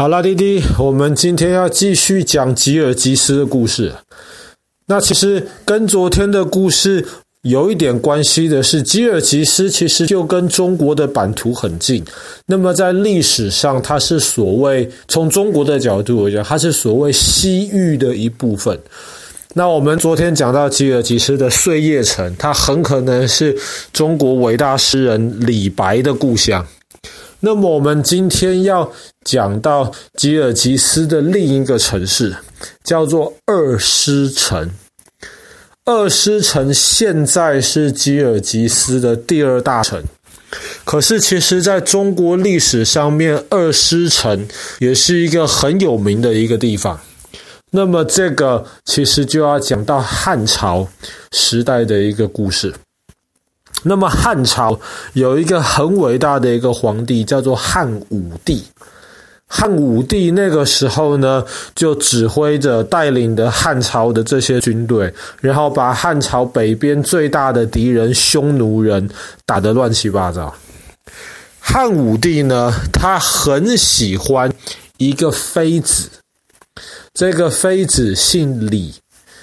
好啦，弟弟，我们今天要继续讲吉尔吉斯的故事。那其实跟昨天的故事有一点关系的是，吉尔吉斯其实就跟中国的版图很近。那么在历史上，它是所谓从中国的角度来讲，它是所谓西域的一部分。那我们昨天讲到吉尔吉斯的碎叶城，它很可能是中国伟大诗人李白的故乡。那么我们今天要讲到吉尔吉斯的另一个城市，叫做二狮城。二狮城现在是吉尔吉斯的第二大城，可是其实在中国历史上面，二狮城也是一个很有名的一个地方。那么这个其实就要讲到汉朝时代的一个故事。那么汉朝有一个很伟大的一个皇帝，叫做汉武帝。汉武帝那个时候呢，就指挥着带领的汉朝的这些军队，然后把汉朝北边最大的敌人匈奴人打得乱七八糟。汉武帝呢，他很喜欢一个妃子，这个妃子姓李，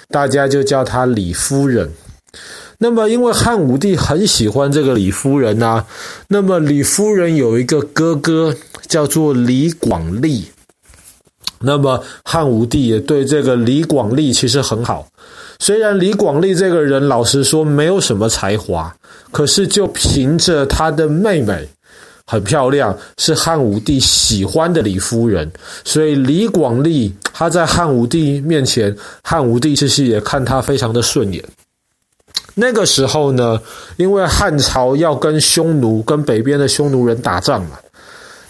大家就叫她李夫人。那么，因为汉武帝很喜欢这个李夫人啊，那么李夫人有一个哥哥叫做李广利。那么汉武帝也对这个李广利其实很好。虽然李广利这个人老实说没有什么才华，可是就凭着他的妹妹很漂亮，是汉武帝喜欢的李夫人，所以李广利他在汉武帝面前，汉武帝其实也看他非常的顺眼。那个时候呢，因为汉朝要跟匈奴、跟北边的匈奴人打仗嘛，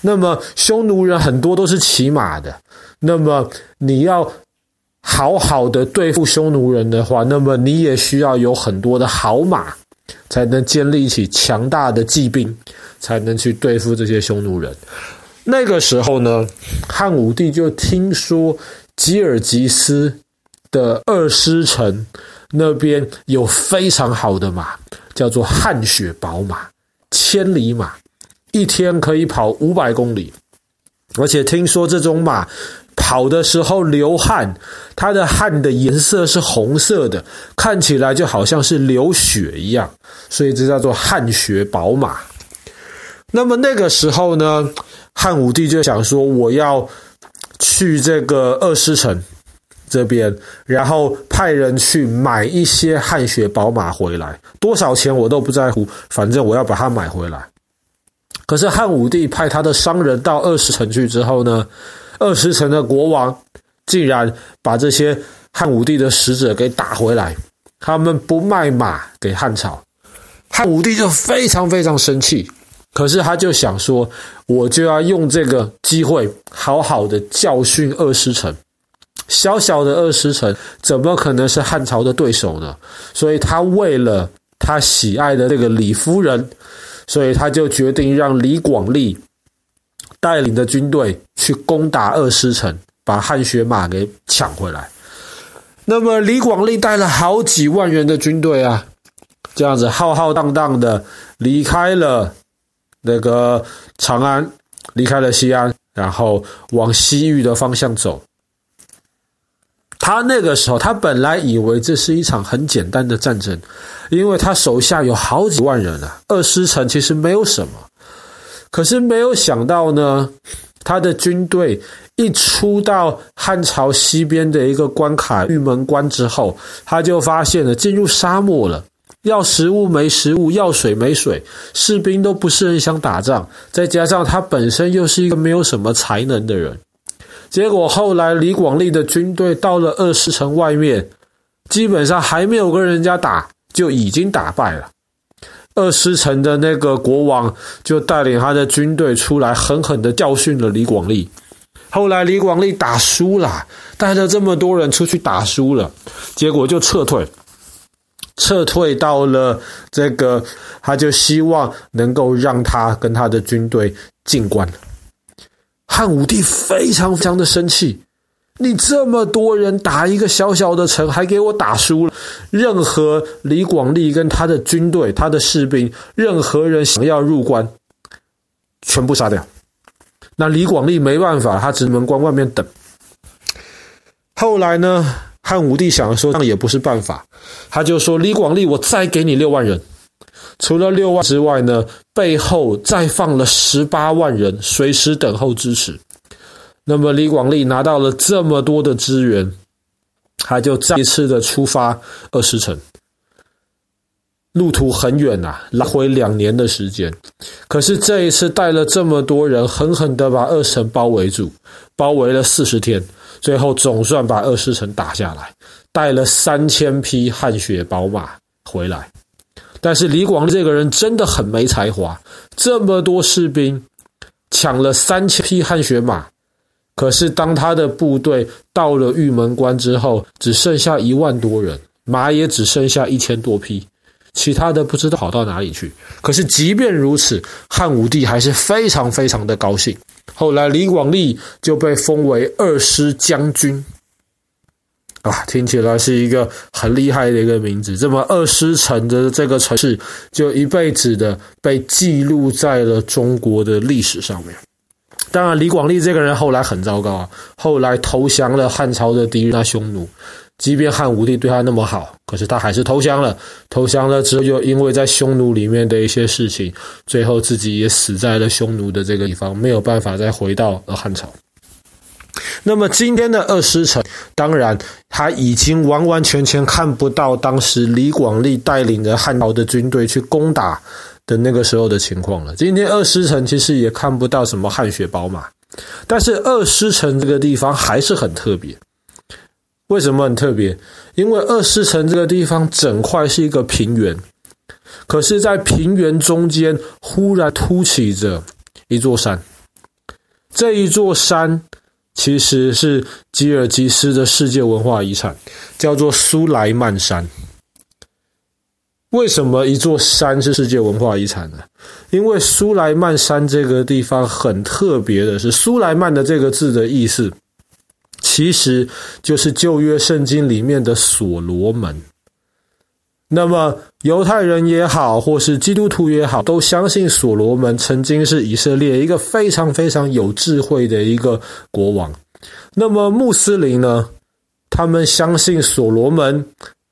那么匈奴人很多都是骑马的，那么你要好好的对付匈奴人的话，那么你也需要有很多的好马，才能建立起强大的骑兵，才能去对付这些匈奴人。那个时候呢，汉武帝就听说吉尔吉斯的二师城。那边有非常好的马，叫做汗血宝马，千里马，一天可以跑五百公里。而且听说这种马跑的时候流汗，它的汗的颜色是红色的，看起来就好像是流血一样，所以这叫做汗血宝马。那么那个时候呢，汉武帝就想说，我要去这个二狮城。这边，然后派人去买一些汗血宝马回来，多少钱我都不在乎，反正我要把它买回来。可是汉武帝派他的商人到二十城去之后呢，二十城的国王竟然把这些汉武帝的使者给打回来，他们不卖马给汉朝，汉武帝就非常非常生气。可是他就想说，我就要用这个机会好好的教训二狮城。小小的二狮城怎么可能是汉朝的对手呢？所以他为了他喜爱的这个李夫人，所以他就决定让李广利带领的军队去攻打二狮城，把汗血马给抢回来。那么李广利带了好几万人的军队啊，这样子浩浩荡荡的离开了那个长安，离开了西安，然后往西域的方向走。他那个时候，他本来以为这是一场很简单的战争，因为他手下有好几万人啊。二师城其实没有什么，可是没有想到呢，他的军队一出到汉朝西边的一个关卡玉门关之后，他就发现了进入沙漠了，要食物没食物，要水没水，士兵都不是很想打仗，再加上他本身又是一个没有什么才能的人。结果后来，李广利的军队到了二狮城外面，基本上还没有跟人家打，就已经打败了。二狮城的那个国王就带领他的军队出来，狠狠的教训了李广利。后来李广利打输了，带着这么多人出去打输了，结果就撤退，撤退到了这个，他就希望能够让他跟他的军队进关。汉武帝非常非常的生气，你这么多人打一个小小的城，还给我打输了。任何李广利跟他的军队、他的士兵，任何人想要入关，全部杀掉。那李广利没办法，他只能关外面等。后来呢，汉武帝想说，那也不是办法，他就说：“李广利，我再给你六万人。除了六万之外呢，背后再放了十八万人，随时等候支持。”那么李广利拿到了这么多的资源，他就再一次的出发二师城。路途很远呐、啊，来回两年的时间。可是这一次带了这么多人，狠狠的把二城包围住，包围了四十天，最后总算把二师城打下来，带了三千匹汗血宝马回来。但是李广利这个人真的很没才华，这么多士兵抢了三千匹汗血马。可是，当他的部队到了玉门关之后，只剩下一万多人，马也只剩下一千多匹，其他的不知道跑到哪里去。可是，即便如此，汉武帝还是非常非常的高兴。后来，李广利就被封为二师将军，啊，听起来是一个很厉害的一个名字。这么，二师城的这个城市就一辈子的被记录在了中国的历史上面。当然，李广利这个人后来很糟糕啊，后来投降了汉朝的敌人那匈奴。即便汉武帝对他那么好，可是他还是投降了。投降了之后，又因为在匈奴里面的一些事情，最后自己也死在了匈奴的这个地方，没有办法再回到了汉朝。那么今天的二师城，当然他已经完完全全看不到当时李广利带领着汉朝的军队去攻打的那个时候的情况了。今天二师城其实也看不到什么汗血宝马，但是二师城这个地方还是很特别。为什么很特别？因为二师城这个地方整块是一个平原，可是，在平原中间忽然凸起着一座山。这一座山其实是吉尔吉斯的世界文化遗产，叫做苏莱曼山。为什么一座山是世界文化遗产呢？因为苏莱曼山这个地方很特别的是，苏莱曼的这个字的意思，其实就是旧约圣经里面的所罗门。那么犹太人也好，或是基督徒也好，都相信所罗门曾经是以色列一个非常非常有智慧的一个国王。那么穆斯林呢，他们相信所罗门。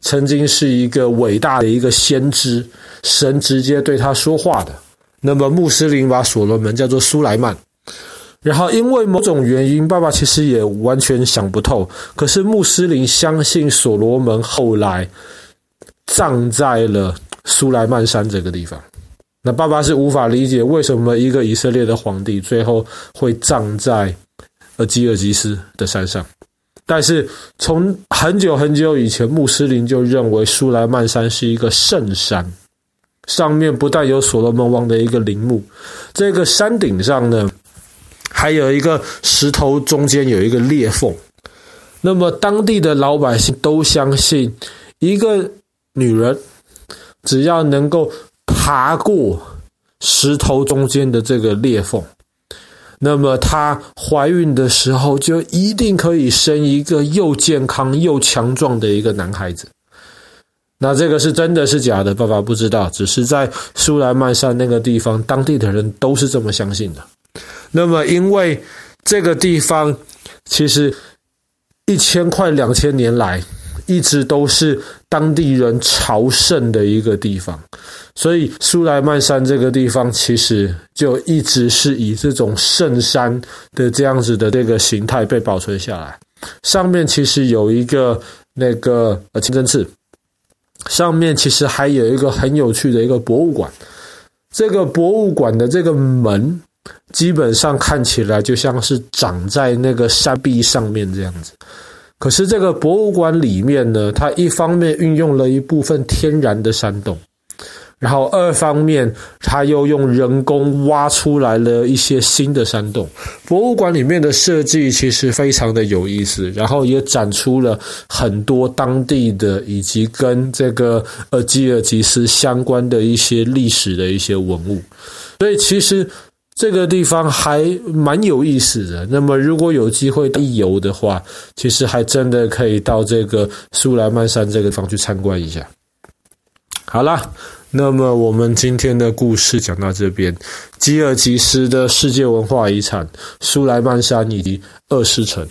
曾经是一个伟大的一个先知，神直接对他说话的。那么穆斯林把所罗门叫做苏莱曼，然后因为某种原因，爸爸其实也完全想不透。可是穆斯林相信所罗门后来葬在了苏莱曼山这个地方。那爸爸是无法理解为什么一个以色列的皇帝最后会葬在呃吉尔吉斯的山上。但是从很久很久以前，穆斯林就认为苏莱曼山是一个圣山，上面不但有所罗门王的一个陵墓，这个山顶上呢，还有一个石头中间有一个裂缝。那么当地的老百姓都相信，一个女人只要能够爬过石头中间的这个裂缝。那么她怀孕的时候，就一定可以生一个又健康又强壮的一个男孩子。那这个是真的是假的？爸爸不知道，只是在苏莱曼山那个地方，当地的人都是这么相信的。那么，因为这个地方其实一千快两千年来，一直都是当地人朝圣的一个地方。所以苏莱曼山这个地方其实就一直是以这种圣山的这样子的这个形态被保存下来。上面其实有一个那个呃清真寺，上面其实还有一个很有趣的一个博物馆。这个博物馆的这个门基本上看起来就像是长在那个山壁上面这样子。可是这个博物馆里面呢，它一方面运用了一部分天然的山洞。然后二方面，它又用人工挖出来了一些新的山洞。博物馆里面的设计其实非常的有意思，然后也展出了很多当地的以及跟这个呃吉尔吉斯相关的一些历史的一些文物。所以其实这个地方还蛮有意思的。那么如果有机会一游的话，其实还真的可以到这个苏莱曼山这个地方去参观一下。好了。那么我们今天的故事讲到这边，吉尔吉斯的世界文化遗产——苏莱曼山以及二世城。